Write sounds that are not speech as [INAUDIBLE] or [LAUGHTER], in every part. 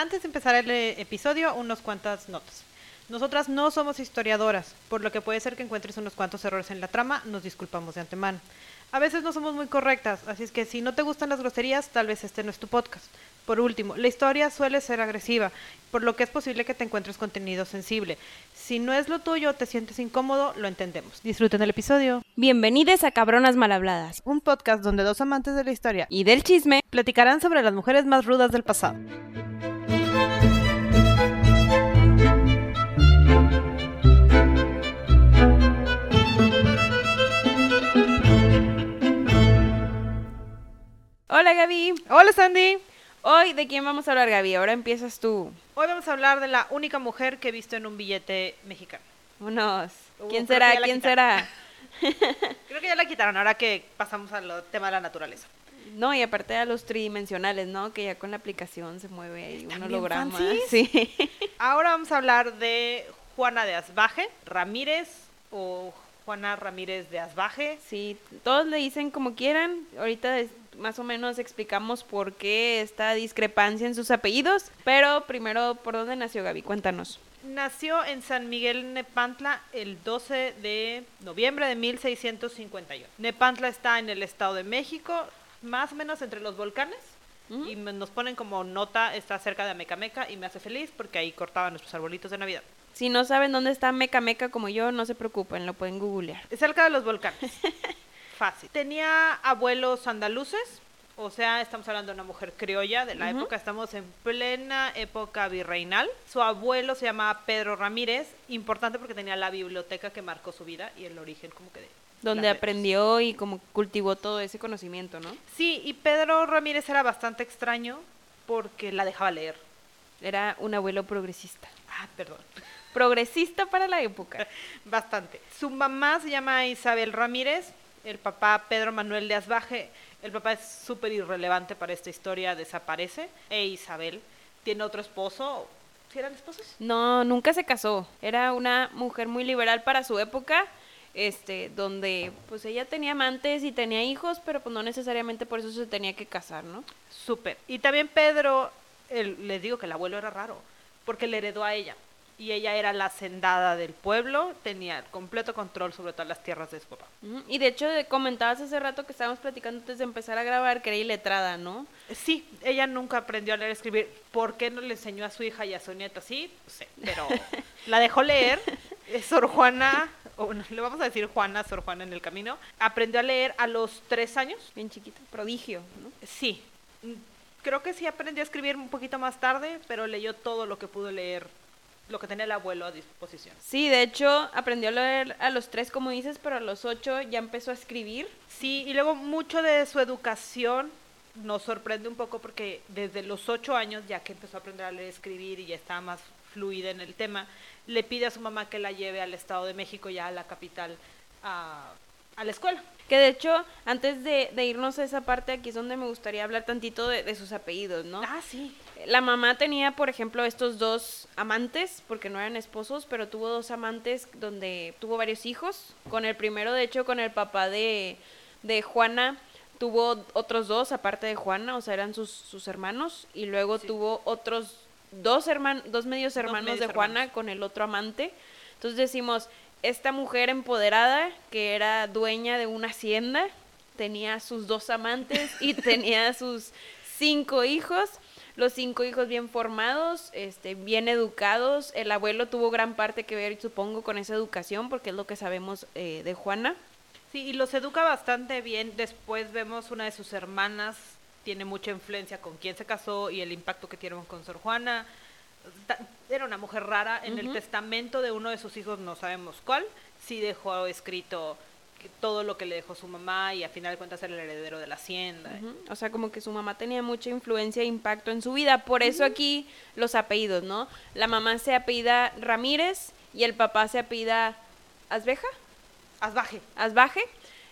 Antes de empezar el eh, episodio, unos cuantas notas. Nosotras no somos historiadoras, por lo que puede ser que encuentres unos cuantos errores en la trama, nos disculpamos de antemano. A veces no somos muy correctas, así es que si no te gustan las groserías, tal vez este no es tu podcast. Por último, la historia suele ser agresiva, por lo que es posible que te encuentres contenido sensible. Si no es lo tuyo te sientes incómodo, lo entendemos. Disfruten el episodio. Bienvenidos a Cabronas Malhabladas Un podcast donde dos amantes de la historia y del chisme. platicarán sobre las mujeres más rudas del pasado. Hola Gaby. Hola Sandy. Hoy, ¿de quién vamos a hablar Gaby? Ahora empiezas tú. Hoy vamos a hablar de la única mujer que he visto en un billete mexicano. Unos. Uh, ¿Quién será? ¿Quién quitaron. será? [LAUGHS] Creo que ya la quitaron ahora que pasamos al tema de la naturaleza. No, y aparte a los tridimensionales, ¿no? Que ya con la aplicación se mueve ahí un holograma. Sí. Ahora vamos a hablar de Juana de Asbaje, Ramírez o Juana Ramírez de Asbaje. Sí, todos le dicen como quieran. Ahorita más o menos explicamos por qué esta discrepancia en sus apellidos. Pero primero, ¿por dónde nació Gaby? Cuéntanos. Nació en San Miguel Nepantla el 12 de noviembre de 1651. Nepantla está en el Estado de México, más o menos entre los volcanes. Y nos ponen como nota, está cerca de Amecameca y me hace feliz porque ahí cortaban nuestros arbolitos de Navidad. Si no saben dónde está Meca Meca como yo, no se preocupen, lo pueden googlear. Cerca de los volcanes. [LAUGHS] Fácil. Tenía abuelos andaluces, o sea, estamos hablando de una mujer criolla de la época, estamos en plena época virreinal. Su abuelo se llamaba Pedro Ramírez, importante porque tenía la biblioteca que marcó su vida y el origen como que de... Donde aprendió y como cultivó todo ese conocimiento, ¿no? Sí, y Pedro Ramírez era bastante extraño porque la dejaba leer. Era un abuelo progresista. Ah, perdón. Progresista para la época. [LAUGHS] Bastante. Su mamá se llama Isabel Ramírez, el papá Pedro Manuel de Asbaje. El papá es súper irrelevante para esta historia, desaparece. E Isabel tiene otro esposo. ¿Sí eran esposos? No, nunca se casó. Era una mujer muy liberal para su época, este, donde pues ella tenía amantes y tenía hijos, pero pues no necesariamente por eso se tenía que casar, ¿no? Súper. Y también Pedro, el- les digo que el abuelo era raro, porque le heredó a ella. Y ella era la hacendada del pueblo, tenía completo control sobre todas las tierras de su papá. Y de hecho de- comentabas hace rato que estábamos platicando antes de empezar a grabar que era iletrada, ¿no? Sí, ella nunca aprendió a leer y escribir. ¿Por qué no le enseñó a su hija y a su nieta? Sí, no sé, pero la dejó leer. [LAUGHS] Eh, Sor Juana, o no, le vamos a decir Juana, Sor Juana en el camino, aprendió a leer a los tres años. Bien chiquita, prodigio, ¿no? Sí, mm, creo que sí aprendió a escribir un poquito más tarde, pero leyó todo lo que pudo leer, lo que tenía el abuelo a disposición. Sí, de hecho aprendió a leer a los tres, como dices, pero a los ocho ya empezó a escribir. Sí, y luego mucho de su educación nos sorprende un poco porque desde los ocho años, ya que empezó a aprender a leer y escribir y ya estaba más fluida en el tema, le pide a su mamá que la lleve al Estado de México, ya a la capital, a, a la escuela. Que de hecho, antes de, de irnos a esa parte, aquí es donde me gustaría hablar tantito de, de sus apellidos, ¿no? Ah, sí. La mamá tenía, por ejemplo, estos dos amantes, porque no eran esposos, pero tuvo dos amantes donde tuvo varios hijos. Con el primero, de hecho, con el papá de, de Juana, tuvo otros dos, aparte de Juana, o sea, eran sus, sus hermanos. Y luego Sí. tuvo otros dos, hermanos dos medios Dos hermanos medios de Juana hermanos. con el otro amante. Entonces decimos, esta mujer empoderada, que era dueña de una hacienda, tenía sus dos amantes y [LAUGHS] tenía sus cinco hijos. Los cinco hijos bien formados, este, bien educados. El abuelo tuvo gran parte que ver, supongo, con esa educación, porque es lo que sabemos eh, de Juana. Sí, y los educa bastante bien. Después vemos una de sus hermanas, tiene mucha influencia con quién se casó y el impacto que tuvieron con Sor Juana. Era una mujer rara. En el testamento de uno de sus hijos, no sabemos cuál, sí dejó escrito todo lo que le dejó su mamá y a final de cuentas era el heredero de la hacienda. O sea, como que su mamá tenía mucha influencia e impacto en su vida. Por eso aquí los apellidos, ¿no? La mamá se apellida Ramírez y el papá se apellida Asbeja. Asbaje. Asbaje.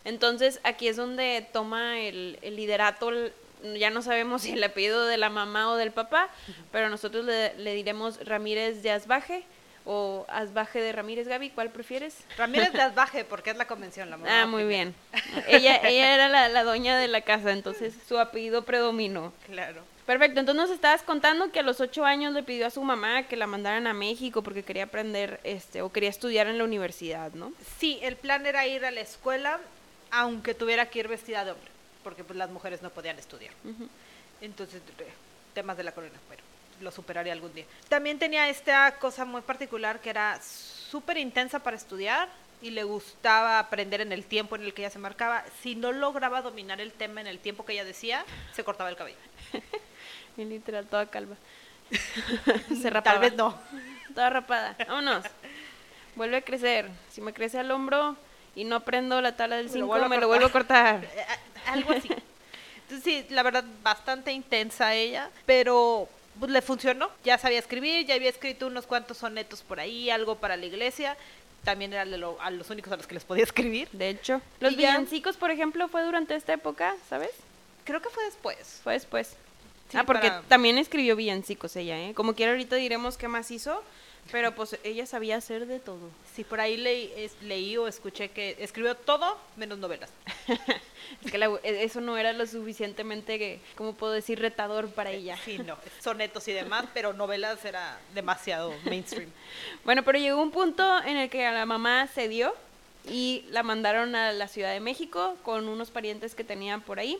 Entonces aquí es donde toma el, el liderato, el- ya no sabemos [LAUGHS] si el apellido de la mamá o del papá, pero nosotros le, le diremos Ramírez de Asbaje o Asbaje de Ramírez, Gaby, ¿cuál prefieres? Ramírez de Asbaje, porque es la convención. La mamá Ah, muy bien. Ella, ella era la, la dueña de la casa, entonces su apellido predominó. Claro. Perfecto, entonces nos estabas contando que a los ocho años le pidió a su mamá que la mandaran a México porque quería aprender, este, o quería estudiar en la universidad, ¿no? Sí, el plan era ir a la escuela, aunque tuviera que ir vestida de hombre, porque pues las mujeres no podían estudiar. Entonces, temas de la corona, pero lo superaría algún día. También tenía esta cosa muy particular que era súper intensa para estudiar y le gustaba aprender en el tiempo en el que ella se marcaba. Si no lograba dominar el tema en el tiempo que ella decía, se cortaba el cabello. [LAUGHS] Y literal, toda calva. [LAUGHS] se Tal rapaba. vez no. Toda rapada. Vámonos. Vuelve a crecer. Si me crece al hombro y no prendo la tabla del Me lo 5, vuelvo a me lo vuelvo a cortar. [LAUGHS] Eh, a- Algo así. Entonces, sí, la verdad, bastante intensa ella, pero pues, le funcionó. Ya sabía escribir, ya había escrito unos cuantos sonetos por ahí, algo para la iglesia. También era de lo- a los únicos a los que les podía [LAUGHS] escribir. De hecho, los ya- villancicos, por ejemplo, fue durante esta época, ¿sabes? Creo que fue después. Fue después. Sí, ah, porque para- también escribió villancicos ella, ¿eh? Como quiera ahorita diremos qué más hizo, pero pues ella sabía hacer de todo. Sí, por ahí leí, es- leí o escuché que escribió todo menos novelas. [LAUGHS] Es que la- e- eso no era lo suficientemente, ¿cómo puedo decir, retador para ella. Sí, no, sonetos y demás, [LAUGHS] pero novelas era demasiado mainstream. Bueno, pero llegó un punto en el que a la mamá se dio y la mandaron a la Ciudad de México con unos parientes que tenían por ahí.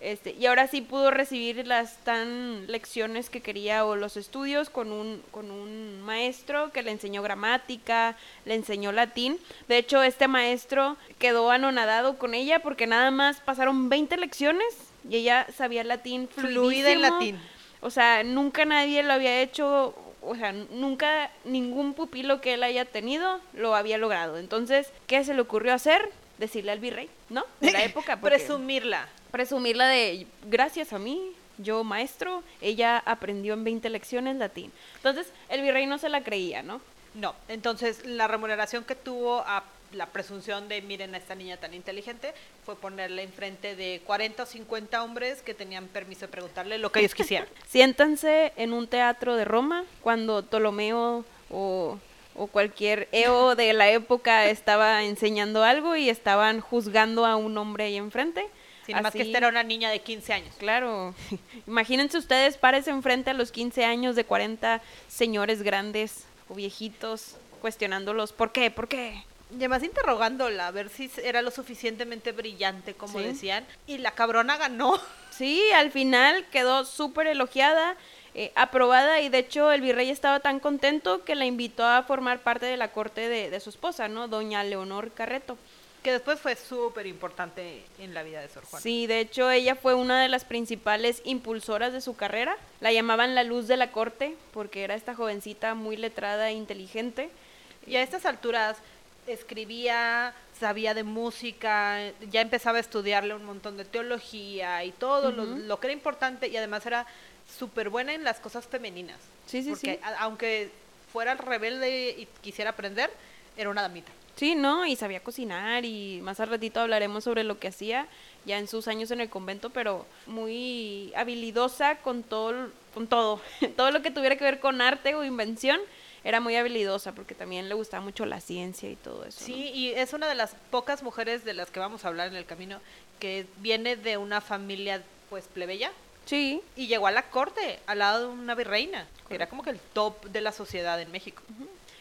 Este, y ahora sí pudo recibir las tan lecciones que quería o los estudios con un, con un maestro que le enseñó gramática, le enseñó latín. De hecho, este maestro quedó anonadado con ella porque nada más pasaron 20 lecciones y ella sabía latín Fluida en fluidísimo. latín. O sea, nunca nadie lo había hecho, o sea, nunca ningún pupilo que él haya tenido lo había logrado. Entonces, ¿qué se le ocurrió hacer? Decirle al virrey, ¿no? De la [LAUGHS] época. porque- Presumirla. presumirla de, gracias a mí, yo maestro, ella aprendió en 20 lecciones latín. Entonces, el virrey no se la creía, ¿no? No, entonces la remuneración que tuvo a la presunción de miren a esta niña tan inteligente fue ponerla enfrente de 40 o 50 hombres que tenían permiso de preguntarle lo que ellos quisieran. [LAUGHS] Siéntanse en un teatro de Roma cuando Ptolomeo o, o cualquier Eo de la época [LAUGHS] estaba enseñando algo y estaban juzgando a un hombre ahí enfrente. Sin más que Así- esta era una niña de 15 años. Claro, [LAUGHS] imagínense ustedes, párense enfrente a los 15 años de 40 señores grandes o viejitos cuestionándolos, ¿por qué? ¿Por qué? Y además interrogándola a ver si era lo suficientemente brillante como Sí. decían. Y la cabrona ganó. [LAUGHS] Sí, al final quedó súper elogiada, eh, aprobada y de hecho el virrey estaba tan contento que la invitó a formar parte de la corte de, de su esposa, ¿no? Doña Leonor Carreto. Que después fue súper importante en la vida de Sor Juana. Sí, de hecho ella fue una de las principales impulsoras de su carrera. La llamaban la luz de la corte porque era esta jovencita muy letrada e inteligente. Y a estas alturas escribía, sabía de música, ya empezaba a estudiarle un montón de teología y todo lo, que era importante y además era súper buena en las cosas femeninas. Sí, sí, porque sí. a- aunque fuera rebelde y quisiera aprender, era una damita. Sí, ¿no? Y sabía cocinar y más al ratito hablaremos sobre lo que hacía ya en sus años en el convento, pero muy habilidosa con todo, con todo, [LAUGHS] todo lo que tuviera que ver con arte o invención, era muy habilidosa porque también le gustaba mucho la ciencia y todo eso. ¿no? Sí, y es una de las pocas mujeres de las que vamos a hablar en el camino que viene de una familia pues plebeya Sí, y llegó a la corte al lado de una virreina, que era como que el top de la sociedad en México.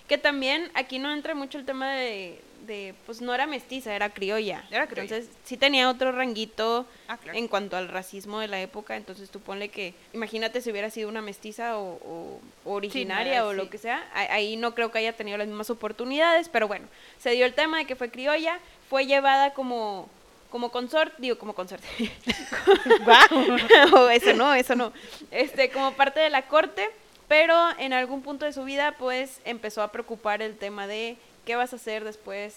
que también aquí no entra mucho el tema de, de, pues no era mestiza, era criolla. Era criolla. Entonces sí tenía otro ranguito Ah, claro. en cuanto al racismo de la época, entonces tú ponle que, imagínate si hubiera sido una mestiza o, originaria o sí. lo que sea, ahí no creo que haya tenido las mismas oportunidades, pero bueno, se dio el tema de que fue criolla, fue llevada como como consorte, digo como consorte, [LAUGHS] [LAUGHS] o eso no, eso no, este, como parte de la corte, pero en algún punto de su vida pues empezó a preocupar el tema de qué vas a hacer después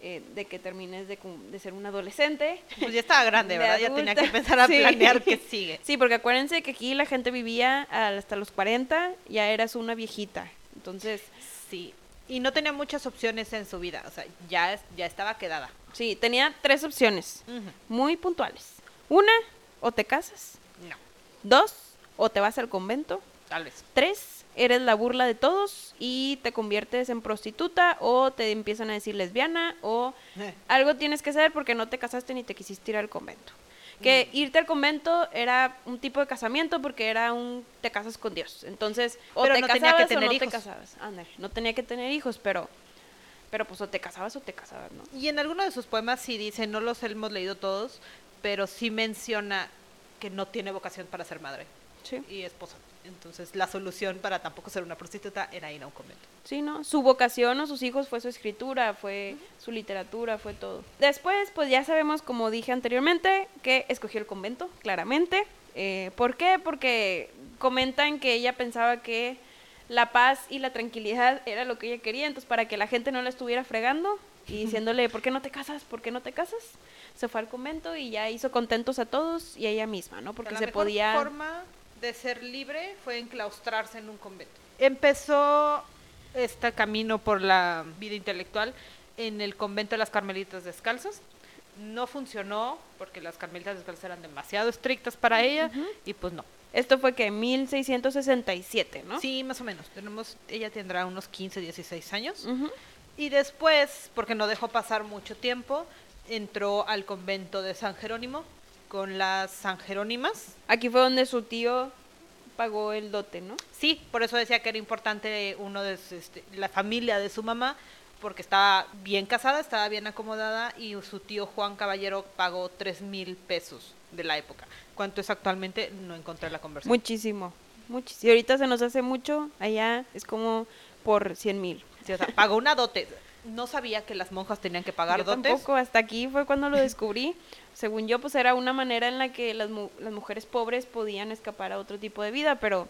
eh, de que termines de, ser un adolescente. Pues ya estaba grande, [LAUGHS] De ¿verdad? Ya tenía que empezar a Sí. planear qué [LAUGHS] sigue. Sí, porque acuérdense que aquí la gente vivía hasta los 40, ya eras una viejita. Entonces, Sí. Y no tenía muchas opciones en su vida, o sea, ya, ya estaba quedada. sí, tenía tres opciones muy puntuales. Una, o te casas. No, Dos, o te vas al convento. tal vez. Tres, eres la burla de todos y te conviertes en prostituta o te empiezan a decir lesbiana o algo tienes que hacer porque no te casaste ni te quisiste ir al convento. Que irte al convento era un tipo de casamiento porque era un te casas con Dios. Entonces, o Pero te no tenía casabas que tener o no te casabas. No tenía que tener hijos, pero pero pues o te casabas o te casabas, ¿no? Y en alguno de sus poemas sí dice, no los hemos leído todos, pero sí menciona que no tiene vocación para ser madre Sí. y esposa. Entonces la solución para tampoco ser una prostituta era ir a un convento. Sí, ¿no? Su vocación o sus hijos fue su escritura, fue su literatura, fue todo. Después, pues ya sabemos, como dije anteriormente, que escogió el convento, claramente. Eh, ¿Por qué? Porque comentan que ella pensaba que la paz y la tranquilidad era lo que ella quería, entonces para que la gente no la estuviera fregando y [LAUGHS] diciéndole, ¿por qué no te casas? ¿Por qué no te casas? Se fue al convento y ya hizo contentos a todos y a ella misma, ¿no? Porque la se mejor podía... forma de ser libre fue enclaustrarse en un convento. Empezó este camino por la vida intelectual en el convento de las Carmelitas Descalzas. No funcionó porque las Carmelitas Descalzas eran demasiado estrictas para ella y pues no. Esto fue que en 1667, ¿no? Sí, más o menos. Tenemos, ella tendrá unos 15, 16 años. Y después, porque no dejó pasar mucho tiempo, entró al convento de San Jerónimo con las San Jerónimas. Aquí fue donde su tío pagó el dote, ¿no? Sí, por eso decía que era importante uno de este, la familia de su mamá, porque estaba bien casada, estaba bien acomodada y su tío Juan Caballero pagó tres mil pesos de la época. ¿Cuánto es actualmente? No encontré la conversión. Muchísimo, muchísimo. Y ahorita se nos hace mucho, allá es como por 100 mil. Sí, o sea, pagó una dote. No sabía que las monjas tenían que pagar Yo dotes. tampoco, hasta aquí fue cuando lo descubrí. Según yo, pues era una manera en la que las, mu- las mujeres pobres podían escapar a otro tipo de vida, pero,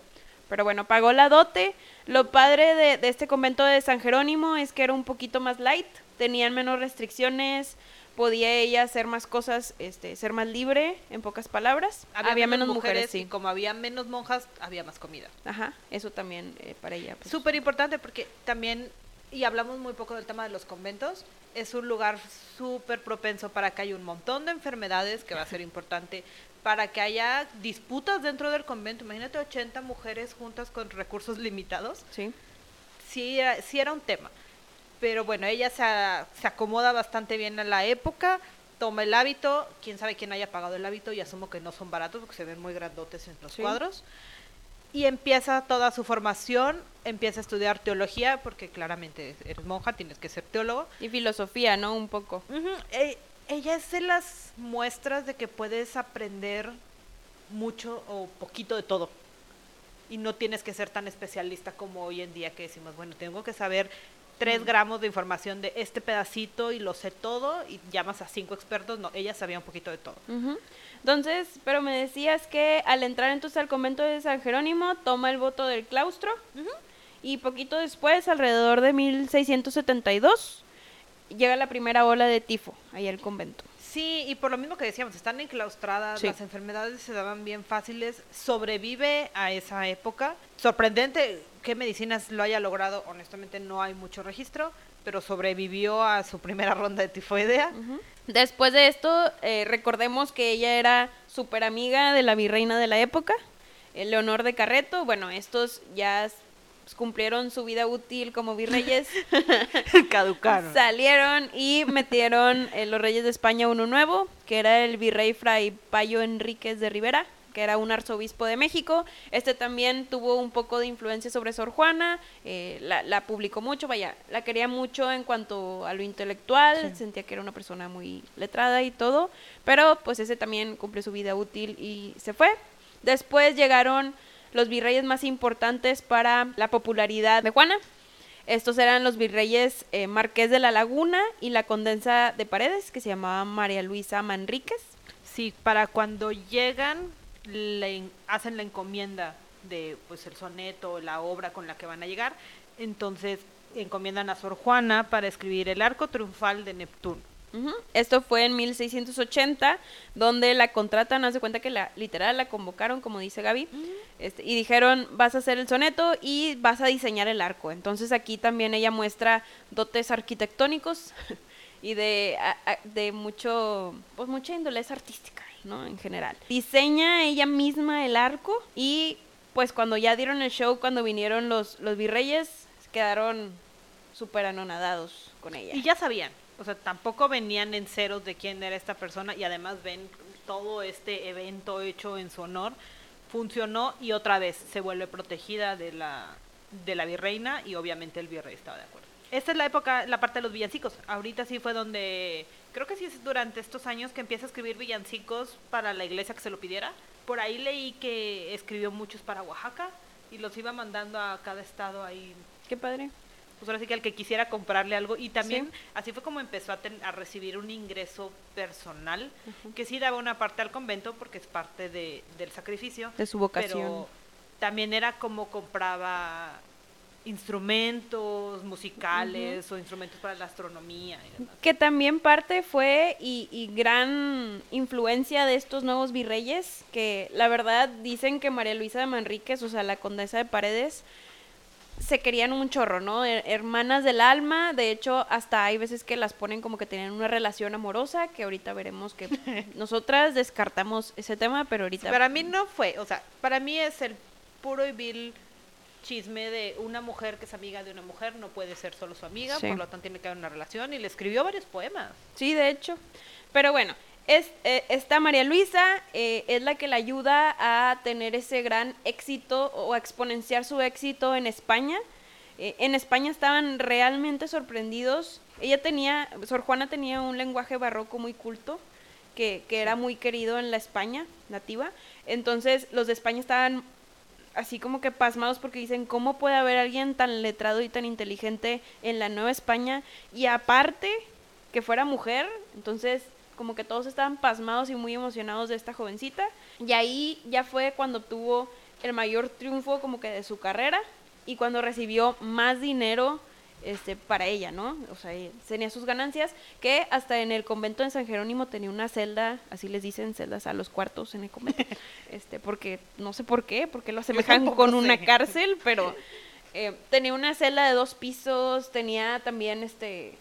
pero bueno, pagó la dote. Lo padre de, de este convento de San Jerónimo es que era un poquito más light, tenían menos restricciones, podía ella hacer más cosas, este, ser más libre, en pocas palabras. Había, menos mujeres, y sí. como había menos monjas, había más comida. Ajá, eso también eh, para ella. pues, Súper importante porque también, y hablamos muy poco del tema de los conventos, es un lugar súper propenso para que haya un montón de enfermedades que va a ser importante, para que haya disputas dentro del convento. Imagínate 80 mujeres juntas con recursos limitados. Sí. Sí, era- sí era un tema. Pero bueno, ella se, a- se acomoda bastante bien a la época, toma el hábito, quién sabe quién haya pagado el hábito y asumo que no son baratos porque se ven muy grandotes en los Sí. cuadros. Y empieza toda su formación, empieza a estudiar teología porque claramente eres monja, tienes que ser teólogo. Y filosofía, ¿no? Un poco. Ujú, e- ella es de las muestras de que puedes aprender mucho o poquito de todo. Y no tienes que ser tan especialista como hoy en día que decimos, bueno, tengo que saber tres gramos de información de este pedacito y lo sé todo y llamas a cinco expertos. No, ella sabía un poquito de todo. Ujú. Entonces, pero me decías que al entrar entonces al convento de San Jerónimo, toma el voto del claustro y poquito después, alrededor de 1672, llega la primera ola de tifo ahí al convento. Sí, y por lo mismo que decíamos, están enclaustradas, Sí. las enfermedades se daban bien fáciles, sobrevive a esa época. Sorprendente qué medicinas lo haya logrado, honestamente no hay mucho registro, pero sobrevivió a su primera ronda de tifoidea. Después de esto, eh, recordemos que ella era súper amiga de la virreina de la época, Leonor de Carreto. Bueno, estos ya pues, cumplieron su vida útil como virreyes. [LAUGHS] Caducaron. Salieron y metieron eh, los reyes de España uno nuevo, que era el virrey Fray Payo Enríquez de Rivera, que era un arzobispo de México. Este también tuvo un poco de influencia sobre Sor Juana, eh, la, la publicó mucho, vaya, la quería mucho en cuanto a lo intelectual, sentía que era una persona muy letrada y todo, pero pues ese también cumplió su vida útil y se fue. Después llegaron los virreyes más importantes para la popularidad de Juana. Estos eran los virreyes eh, Marqués de la Laguna y la Condensa de Paredes, que se llamaba María Luisa Manríquez. Sí, para cuando llegan, le hacen la encomienda de pues el soneto, la obra con la que van a llegar. Entonces encomiendan a Sor Juana para escribir el arco triunfal de Neptuno. Esto fue en 1680, donde la contratan, haz de cuenta que la literal la convocaron, como dice Gaby, este, y dijeron, vas a hacer el soneto y vas a diseñar el arco. Entonces aquí también ella muestra dotes arquitectónicos [LAUGHS] y de, a- a- de mucho, pues mucha índolez artística, ¿no? En general. Diseña ella misma el arco y pues cuando ya dieron el show, cuando vinieron los, los virreyes, quedaron súper anonadados con ella. Y ya sabían, o sea, tampoco venían en ceros de quién era esta persona y además ven todo este evento hecho en su honor funcionó y otra vez se vuelve protegida de la, de la virreina y obviamente el virrey estaba de acuerdo. Esta es la época, la parte de los villancicos. Ahorita sí fue donde, creo que sí es durante estos años que empieza a escribir villancicos para la iglesia que se lo pidiera. Por ahí leí que escribió muchos para Oaxaca y los iba mandando a cada estado ahí. Qué padre. Pues ahora sí que al que quisiera comprarle algo. Y también así fue como empezó a, ten- a recibir un ingreso personal, que sí daba una parte al convento porque es parte de, del sacrificio. De su vocación. Pero también era como compraba instrumentos musicales o instrumentos para la astronomía y demás. Que también parte fue y, y gran influencia de estos nuevos virreyes, que la verdad dicen que María Luisa de Manríquez, o sea, la condesa de Paredes, se querían un chorro, ¿no? Her- Hermanas del alma, de hecho, hasta hay veces que las ponen como que tenían una relación amorosa, que ahorita veremos que [LAUGHS] nosotras descartamos ese tema, pero ahorita... Para mí no fue, o sea, para mí es el puro y vil chisme de una mujer que es amiga de una mujer, no puede ser solo su amiga, Sí. por lo tanto tiene que haber una relación y le escribió varios poemas. Sí, de hecho. Pero bueno, es, eh, esta María Luisa eh, es la que la ayuda a tener ese gran éxito o a exponenciar su éxito en España. Eh, en España estaban realmente sorprendidos. Ella tenía, Sor Juana tenía un lenguaje barroco muy culto, que, que era muy querido en la España nativa. Entonces los de España estaban así como que pasmados porque dicen, ¿cómo puede haber alguien tan letrado y tan inteligente en la Nueva España? Y aparte, que fuera mujer, entonces como que todos estaban pasmados y muy emocionados de esta jovencita. Y ahí ya fue cuando obtuvo el mayor triunfo como que de su carrera y cuando recibió más dinero este, para ella, ¿no? O sea, ella tenía sus ganancias, que hasta en el convento de San Jerónimo tenía una celda, así les dicen, celdas a los cuartos en el convento, [LAUGHS] este, porque no sé por qué, porque lo asemejan con una cárcel, pero [LAUGHS] eh, tenía una celda de dos pisos, tenía también este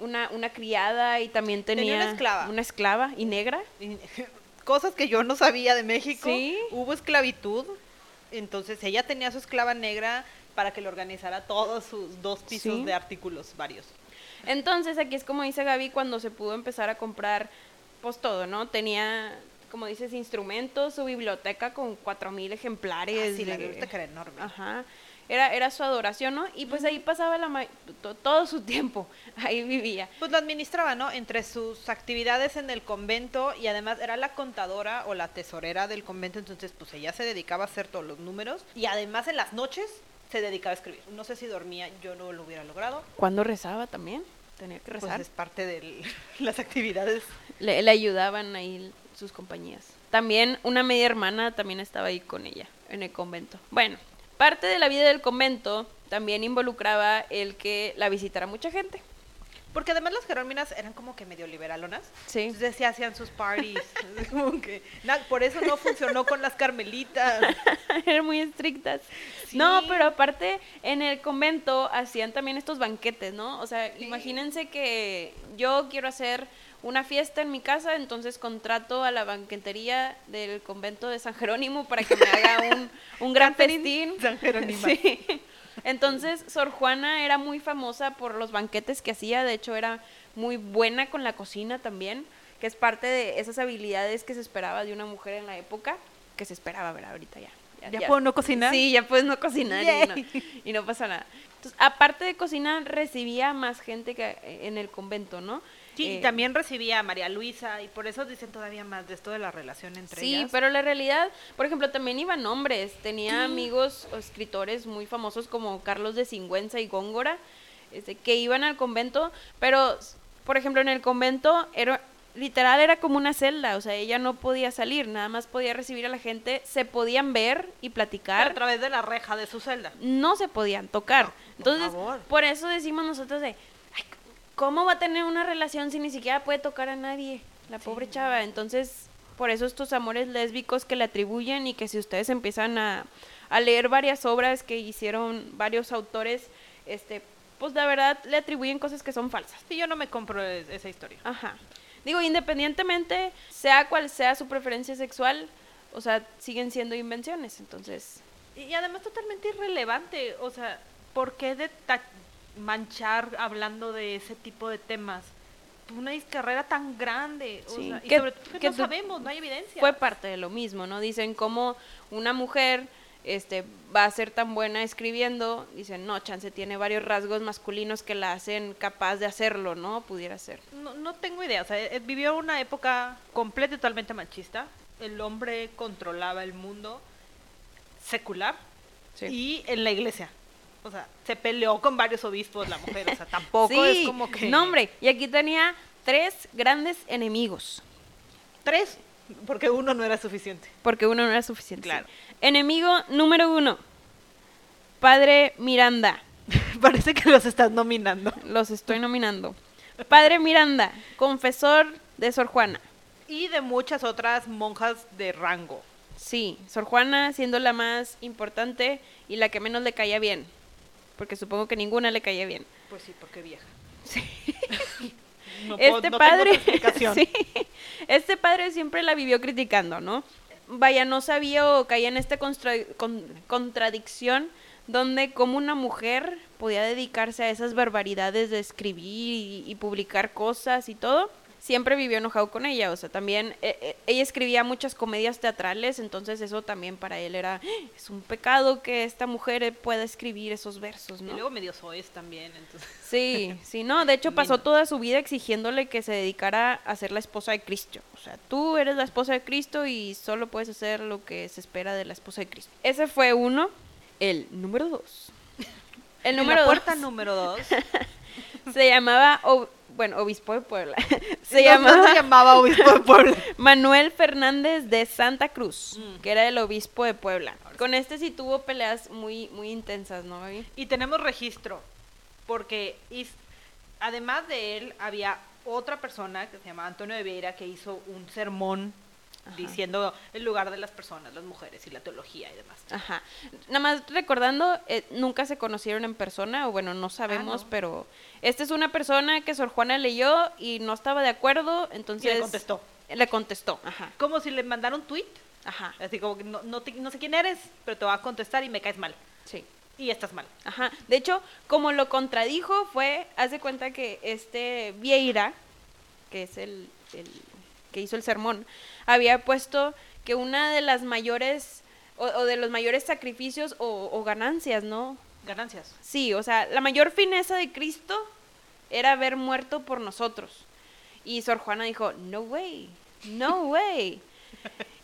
una, una criada y también tenía, Tenía una esclava. una esclava y negra. Y- [LAUGHS] Cosas que yo no sabía de México. Sí. Hubo esclavitud, entonces ella tenía su esclava negra para que le organizara todos sus dos pisos Sí. de artículos varios. Entonces, aquí es como dice Gaby, cuando se pudo empezar a comprar, pues todo, ¿no? Tenía, como dices, instrumentos, su biblioteca con cuatro mil ejemplares. Ah, sí, la biblioteca era enorme. Ajá. Era, era su adoración, ¿no? Y pues ahí pasaba la ma- to- todo su tiempo, [LAUGHS] ahí vivía. Pues lo administraba, ¿no? Entre sus actividades en el convento y además era la contadora o la tesorera del convento, entonces pues ella se dedicaba a hacer todos los números y además en las noches se dedicaba a escribir. No sé si dormía, yo no lo hubiera logrado. Cuando rezaba también, tenía que Pues rezar. es parte de [LAUGHS] las actividades. le, le ayudaban ahí sus compañías. También una media hermana también estaba ahí con ella en el convento. Bueno, parte de la vida del convento también involucraba el que la visitara mucha gente. Porque además las jeróminas eran como que medio liberalonas. Sí. Entonces sí hacían sus parties. [LAUGHS] como que, na- por eso no funcionó con las carmelitas. [LAUGHS] Eran muy estrictas. Sí. No, pero aparte en el convento hacían también estos banquetes, ¿no? O sea, imagínense que yo quiero hacer una fiesta en mi casa, entonces contrato a la banquetería del convento de San Jerónimo para que me haga un, un [LAUGHS] gran festín. San Jerónima. Sí. Entonces, Sor Juana era muy famosa por los banquetes que hacía, de hecho era muy buena con la cocina también, que es parte de esas habilidades que se esperaba de una mujer en la época, que se esperaba ver ahorita ya. ¿Ya puedo no cocinar? Sí, ya puedes no cocinar y no, y no pasa nada. Entonces, aparte de cocinar, recibía más gente que eh, en el convento, ¿no? Sí, y Eh, también recibía a María Luisa y por eso dicen todavía más de esto de la relación entre Sí, ellas. pero la realidad, por ejemplo, también iban hombres. Tenía amigos o escritores muy famosos como Carlos de Singüenza y Góngora, este, que iban al convento, pero, por ejemplo, en el convento era literal era como una celda, o sea, ella no podía salir, nada más podía recibir a la gente, se podían ver y a platicar, través de la reja de su celda. no se podían tocar. No, por Entonces, favor. por eso decimos nosotros de, "Ay, ¿cómo va a tener una relación si ni siquiera puede tocar a nadie? La pobre chava. Entonces, por eso estos amores lésbicos que le atribuyen y que si ustedes empiezan a, a leer varias obras que hicieron varios autores, este, pues la verdad le atribuyen cosas que son falsas. Sí, yo no me compro es- esa historia. Ajá. Digo, independientemente, sea cual sea su preferencia sexual, o sea, siguen siendo invenciones, entonces... Y, y además totalmente irrelevante. O sea, ¿por qué de manchar hablando de ese tipo de temas? una carrera tan grande. o sea, y que- sobre todo que, que no sabemos, no hay evidencia. fue parte de lo mismo, ¿no? Dicen cómo una mujer este, va a ser tan buena escribiendo, dicen, no, chance tiene varios rasgos masculinos que la hacen capaz de hacerlo, ¿no? Pudiera ser. No, no tengo idea, o sea, eh, vivió una época completa y totalmente machista. El hombre controlaba el mundo secular Sí. y en la iglesia. O sea, se peleó con varios obispos la mujer, o sea, tampoco Sí, es como que... No, hombre, y aquí tenía tres grandes enemigos, Tres, porque uno no era suficiente. porque uno no era suficiente. Claro. sí. Enemigo número uno, Padre Miranda. [LAUGHS] Parece que los estás nominando. Los estoy nominando. Padre Miranda, confesor de Sor Juana. Y de muchas otras monjas de rango. Sí, Sor Juana siendo la más importante y la que menos le caía bien. Porque supongo que ninguna le caía bien. Pues sí, porque vieja. Sí. [LAUGHS] No puedo- este no padre, [LAUGHS] sí, este padre siempre la vivió criticando, ¿no? Vaya, no sabía o caía en esta con- contradicción donde como una mujer podía dedicarse a esas barbaridades de escribir y, y publicar cosas y todo. Siempre vivió enojado con ella, o sea, también eh, eh, ella escribía muchas comedias teatrales, entonces eso también para él era, "Ah, es un pecado que esta mujer pueda escribir esos versos, Y ¿no? luego medio soez también, entonces... Sí, [LAUGHS] sí, no, de hecho pasó toda su vida exigiéndole que se dedicara a ser la esposa de Cristo. O sea, tú eres la esposa de Cristo y solo puedes hacer lo que se espera de la esposa de Cristo. Ese fue uno. El número dos. [LAUGHS] El En número la puerta dos número dos. [LAUGHS] se llamaba, bueno, obispo de Puebla. [LAUGHS] Se No, no llamaba se llamaba obispo de Puebla. [LAUGHS] Manuel Fernández de Santa Cruz, Mm. que era el obispo de Puebla. Con este sí tuvo peleas muy, muy intensas, ¿no? Y tenemos registro, porque is- además de él había otra persona que se llamaba Antonio de Vieira que hizo un sermón Ajá. diciendo el lugar de las personas, las mujeres y la teología y demás. Ajá. Nada más recordando, eh, nunca se conocieron en persona, o bueno, no sabemos, no. pero esta es una persona que Sor Juana leyó y no estaba de acuerdo, entonces... Y le contestó. Le contestó, ajá, Como si le mandaron un tweet, ajá, así como que no, no, te- no sé quién eres, pero te voy a contestar y me caes mal. sí. Y estás mal. Ajá. De hecho, como lo contradijo fue, haz de cuenta que este Vieira, que es el, el que hizo el sermón, había puesto que una de las mayores, o, o de los mayores sacrificios o, o ganancias, ¿no? Ganancias. Sí, o sea, la mayor fineza de Cristo era haber muerto por nosotros. Y Sor Juana dijo, no way, no [LAUGHS] way.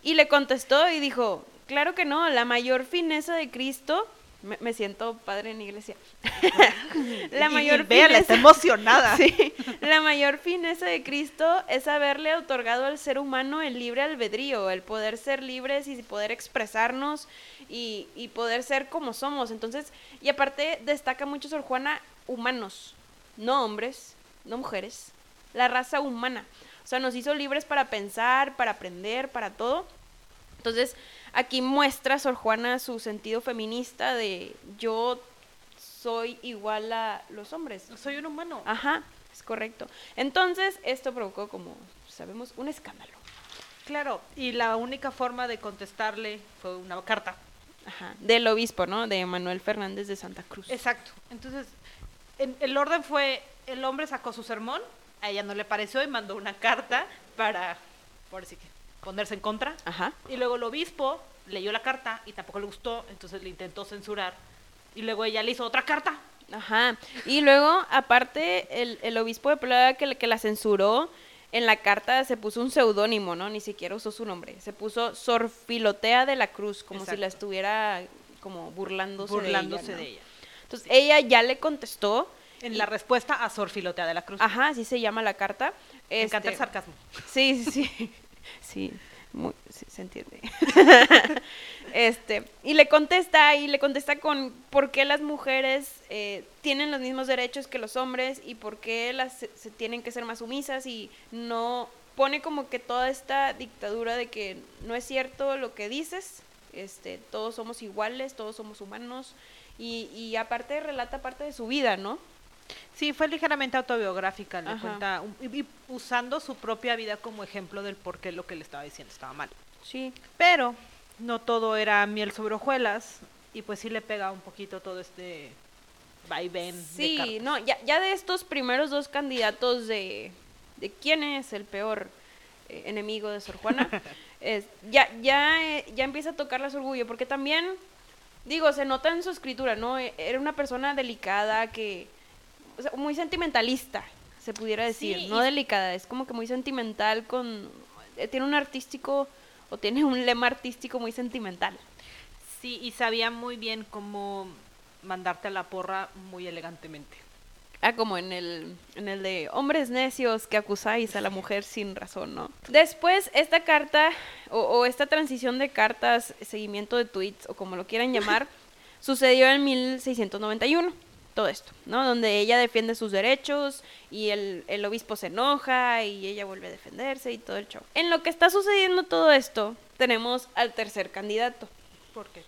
Y le contestó y dijo, claro que no, la mayor fineza de Cristo, me, me siento padre en iglesia. [LAUGHS] la Y- mayor y véala, está emocionada. [LAUGHS] Sí, la mayor fineza de Cristo es haberle otorgado al ser humano el libre albedrío, el poder ser libres y poder expresarnos y, y poder ser como somos. Entonces, y aparte destaca mucho Sor Juana humanos, no hombres, no mujeres, la raza humana. O sea, nos hizo libres para pensar, para aprender, para todo. Entonces, aquí muestra Sor Juana su sentido feminista de yo soy igual a los hombres. Soy un humano. Ajá, es correcto. Entonces, esto provocó, como sabemos, un escándalo. Claro, y la única forma de contestarle fue una carta. Ajá, del obispo, ¿no? De Manuel Fernández de Santa Cruz. Exacto. Entonces, en- el orden fue, el hombre sacó su sermón, a ella no le pareció y mandó una carta para, por así que, ponerse en contra. Ajá. Y luego el obispo leyó la carta y tampoco le gustó, entonces le intentó censurar. Y luego ella le hizo otra carta. Ajá. Y luego, aparte, el, el obispo de Puebla que, que la censuró, en la carta se puso un seudónimo, ¿no? Ni siquiera usó su nombre. Se puso Sor Filotea de la Cruz, como si Exacto. la estuviera como burlándose, burlándose de ella. de ella. Entonces, ella ya le contestó. En y- la respuesta a Sor Filotea de la Cruz. Ajá, así se llama la carta. Me encanta Este, el sarcasmo. Sí, sí, sí. [LAUGHS] Sí, muy, sí, se entiende. [LAUGHS] este, y le contesta, y le contesta con por qué las mujeres eh, tienen los mismos derechos que los hombres y por qué las se, tienen que ser más sumisas y no pone como que toda esta dictadura de que no es cierto lo que dices, este, todos somos iguales, todos somos humanos y, y aparte relata parte de su vida, ¿no? Sí, fue ligeramente autobiográfica, le Ajá. cuenta, y, y usando su propia vida como ejemplo del por qué lo que le estaba diciendo estaba mal. Sí. Pero no todo era miel sobre hojuelas, y pues sí le pega un poquito todo este vaivén de Sí, cartas. no, ya, ya de estos primeros dos candidatos de, de quién es el peor eh, enemigo de Sor Juana, [LAUGHS] es, ya, ya, eh, ya empieza a tocarle su orgullo, porque también, digo, se nota en su escritura, ¿no? E- Era una persona delicada que, o sea, muy sentimentalista, se pudiera decir, Sí, no y- delicada, es como que muy sentimental con, eh, tiene un artístico, o tiene un lema artístico muy sentimental. Sí, y sabía muy bien cómo mandarte a la porra muy elegantemente. Ah, como en el, en el de hombres necios que acusáis a la mujer sin razón, ¿no? Después, esta carta, o, o esta transición de cartas, seguimiento de tweets, o como lo quieran llamar, [LAUGHS] sucedió en 1691. Todo esto, ¿no? Donde ella defiende sus derechos y el, el obispo se enoja y ella vuelve a defenderse y todo el show. En lo que está sucediendo todo esto, tenemos al tercer candidato. Porque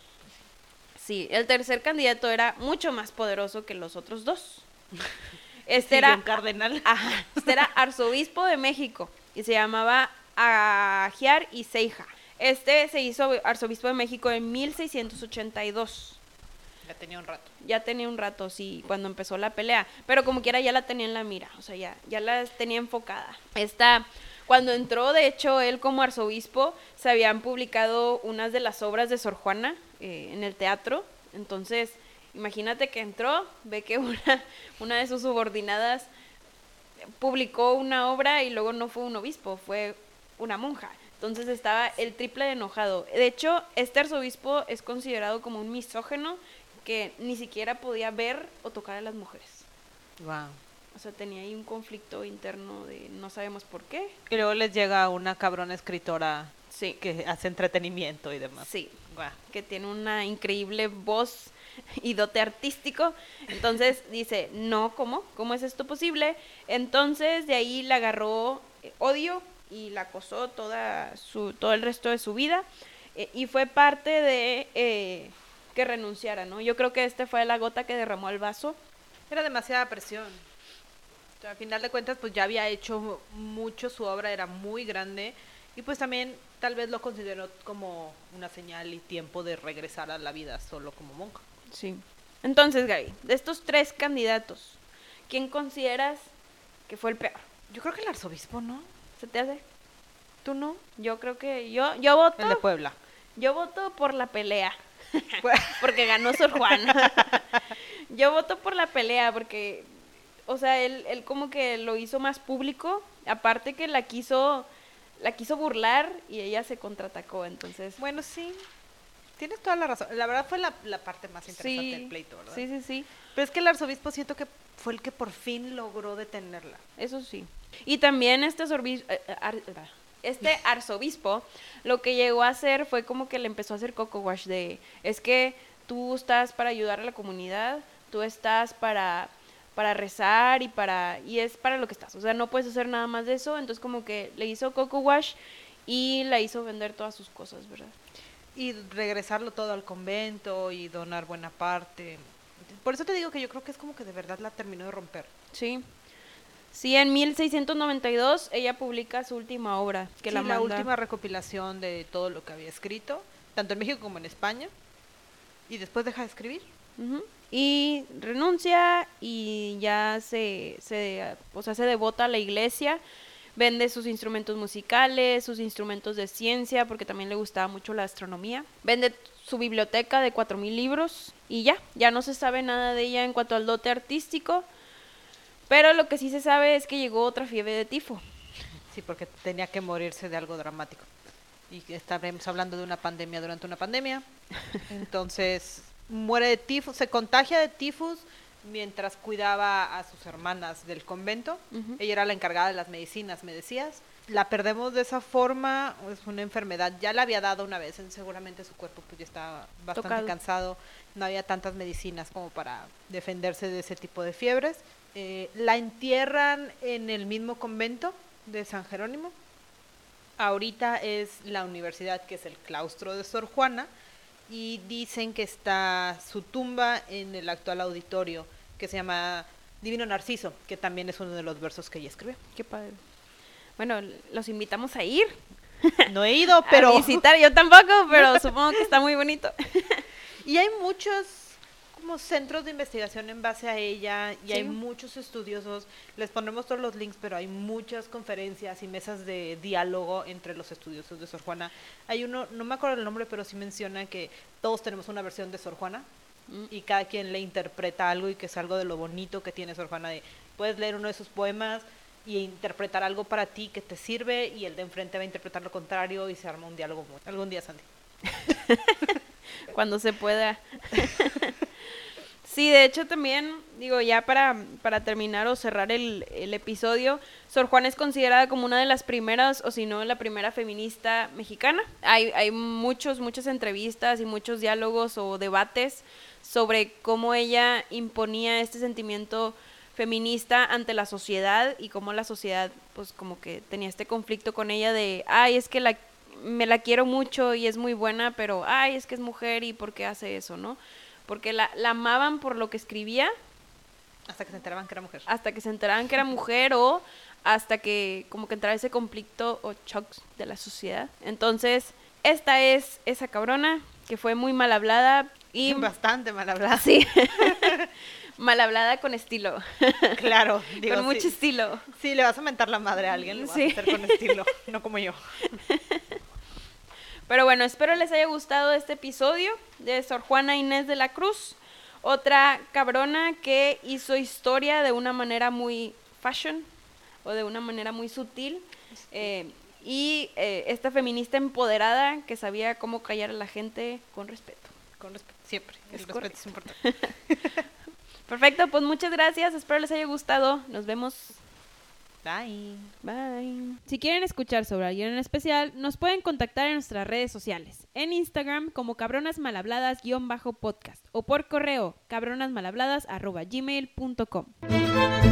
Sí, el tercer candidato era mucho más poderoso que los otros dos. [LAUGHS] Este era, un cardenal. [LAUGHS] ajá, este era arzobispo de México y se llamaba Agiar y Ceija. Este se hizo arzobispo de México en 1682. Tenía un rato. Ya tenía un rato, sí, cuando empezó la pelea. Pero como quiera ya la tenía en la mira, o sea, ya, ya la tenía enfocada. Esta, cuando entró, de hecho, él como arzobispo, se habían publicado unas de las obras de Sor Juana eh, en el teatro. Entonces, imagínate que entró, ve que [LAUGHS] una, una de sus subordinadas publicó una obra y luego no fue un obispo, fue una monja. Entonces estaba el triple de enojado. De hecho, este arzobispo es considerado como un misógeno que ni siquiera podía ver o tocar a las mujeres. Wow. O sea, tenía ahí un conflicto interno de no sabemos por qué. Y luego les llega una cabrona escritora Sí, que hace entretenimiento y demás. sí, Guau. que tiene una increíble voz y dote artístico. Entonces dice, no, ¿cómo? ¿Cómo es esto posible? Entonces de ahí le agarró eh, odio y la acosó toda su, todo el resto de su vida. eh, y fue parte de eh, que renunciara, ¿no? Yo creo que este fue la gota que derramó el vaso. Era demasiada presión. O sea, a final de cuentas, pues ya había hecho mucho, su obra era muy grande y pues también tal vez lo consideró como una señal y tiempo de regresar a la vida solo como monja. Sí. Entonces, Gaby, de estos tres candidatos, ¿quién consideras que fue el peor? Yo creo que el arzobispo, ¿no? ¿Se te hace? ¿Tú no? Yo creo que yo, yo voto. El de Puebla. Yo voto por la pelea. [LAUGHS] porque ganó Sor Juana. [LAUGHS] Yo voto por la pelea porque, o sea, él, él como que lo hizo más público. Aparte que la quiso, la quiso burlar y ella se contraatacó. Entonces, Bueno, sí. Tienes toda la razón. La verdad fue la, la parte más interesante sí, del pleito, ¿verdad? sí, sí, sí. Pero es que el arzobispo siento que fue el que por fin logró detenerla. Eso sí. Y también este, sorbi- eh, eh, ah, este arzobispo lo que llegó a hacer fue como que le empezó a hacer coco wash de, es que tú estás para ayudar a la comunidad, tú estás para para rezar y para y es para lo que estás, o sea, no puedes hacer nada más de eso, entonces como que le hizo coco wash y la hizo vender todas sus cosas, ¿verdad? Y regresarlo todo al convento y donar buena parte. Por eso te digo que yo creo que es como que de verdad la terminó de romper. Sí. Sí, en 1692 ella publica su última obra, que Sí, la, la, manda- última recopilación de todo lo que había escrito, tanto en México como en España. Y después deja de escribir. Ujú. Y renuncia y ya se, se, o sea, se devota a la iglesia, vende sus instrumentos musicales, sus instrumentos de ciencia, porque también le gustaba mucho la astronomía, vende su biblioteca de 4.000 libros y ya, ya no se sabe nada de ella en cuanto al dote artístico, pero lo que sí se sabe es que llegó otra fiebre de tifo. Sí, porque tenía que morirse de algo dramático. Y estaremos hablando de una pandemia durante una pandemia. [LAUGHS] Entonces, muere de tifus, se contagia de tifus mientras cuidaba a sus hermanas del convento. Ella era la encargada de las medicinas, me decías. La perdemos de esa forma, es una enfermedad, ya la había dado una vez, seguramente su cuerpo pues ya estaba bastante Tocado. cansado, no había tantas medicinas como para defenderse de ese tipo de fiebres. Eh, la entierran en el mismo convento de San Jerónimo. Ahorita es la universidad que es el claustro de Sor Juana y dicen que está su tumba en el actual auditorio que se llama Divino Narciso, que también es uno de los versos que ella escribió. Qué padre. Bueno, los invitamos a ir No he ido, [LAUGHS] a pero... visitar, yo tampoco, pero supongo que está muy bonito. [LAUGHS] Y hay muchos, como centros de investigación en base a ella y hay muchos estudiosos. Les pondremos todos los links, pero hay muchas conferencias y mesas de diálogo entre los estudiosos de Sor Juana. Hay uno, no me acuerdo el nombre, pero sí menciona que todos tenemos una versión de Sor Juana Mm. y cada quien le interpreta algo y que es algo de lo bonito que tiene Sor Juana. De, puedes leer uno de sus poemas y interpretar algo para ti que te sirve y el de enfrente va a interpretar lo contrario y se arma un diálogo. Algún día, Sandy. [LAUGHS] cuando se pueda. [LAUGHS] sí, de hecho también, digo, ya para, para terminar o cerrar el, el episodio, Sor Juana es considerada como una de las primeras, o si no, la primera feminista mexicana. Hay, hay muchos, muchas entrevistas y muchos diálogos o debates sobre cómo ella imponía este sentimiento feminista ante la sociedad y cómo la sociedad pues como que tenía este conflicto con ella de ay es que la me la quiero mucho y es muy buena pero ay es que es mujer y por qué hace eso no porque la, la amaban por lo que escribía Hasta que se enteraban que era mujer. hasta que se enteraban que era mujer o hasta que como que entraba ese conflicto o shocks de la sociedad entonces esta es esa cabrona que fue muy mal hablada y [LAUGHS] Bastante mal hablada. sí [LAUGHS] mal hablada con estilo Claro, digo, con mucho sí, estilo Si le vas a mentar la madre a alguien, lo vas Sí. a hacer con estilo, no como yo. [LAUGHS] Pero bueno, espero les haya gustado este episodio de Sor Juana Inés de la Cruz, otra cabrona que hizo historia de una manera muy fashion o de una manera muy sutil. eh, y eh, esta feminista empoderada que sabía cómo callar a la gente con respeto. Con respeto, siempre. El Es respeto es importante. [LAUGHS] Perfecto, pues muchas gracias, espero les haya gustado. Nos vemos. Bye. Bye. Si quieren escuchar sobre alguien en especial, nos pueden contactar en nuestras redes sociales. En Instagram como cabronasmalhabladas-podcast o por correo cabronasmalhabladas.gmail.com.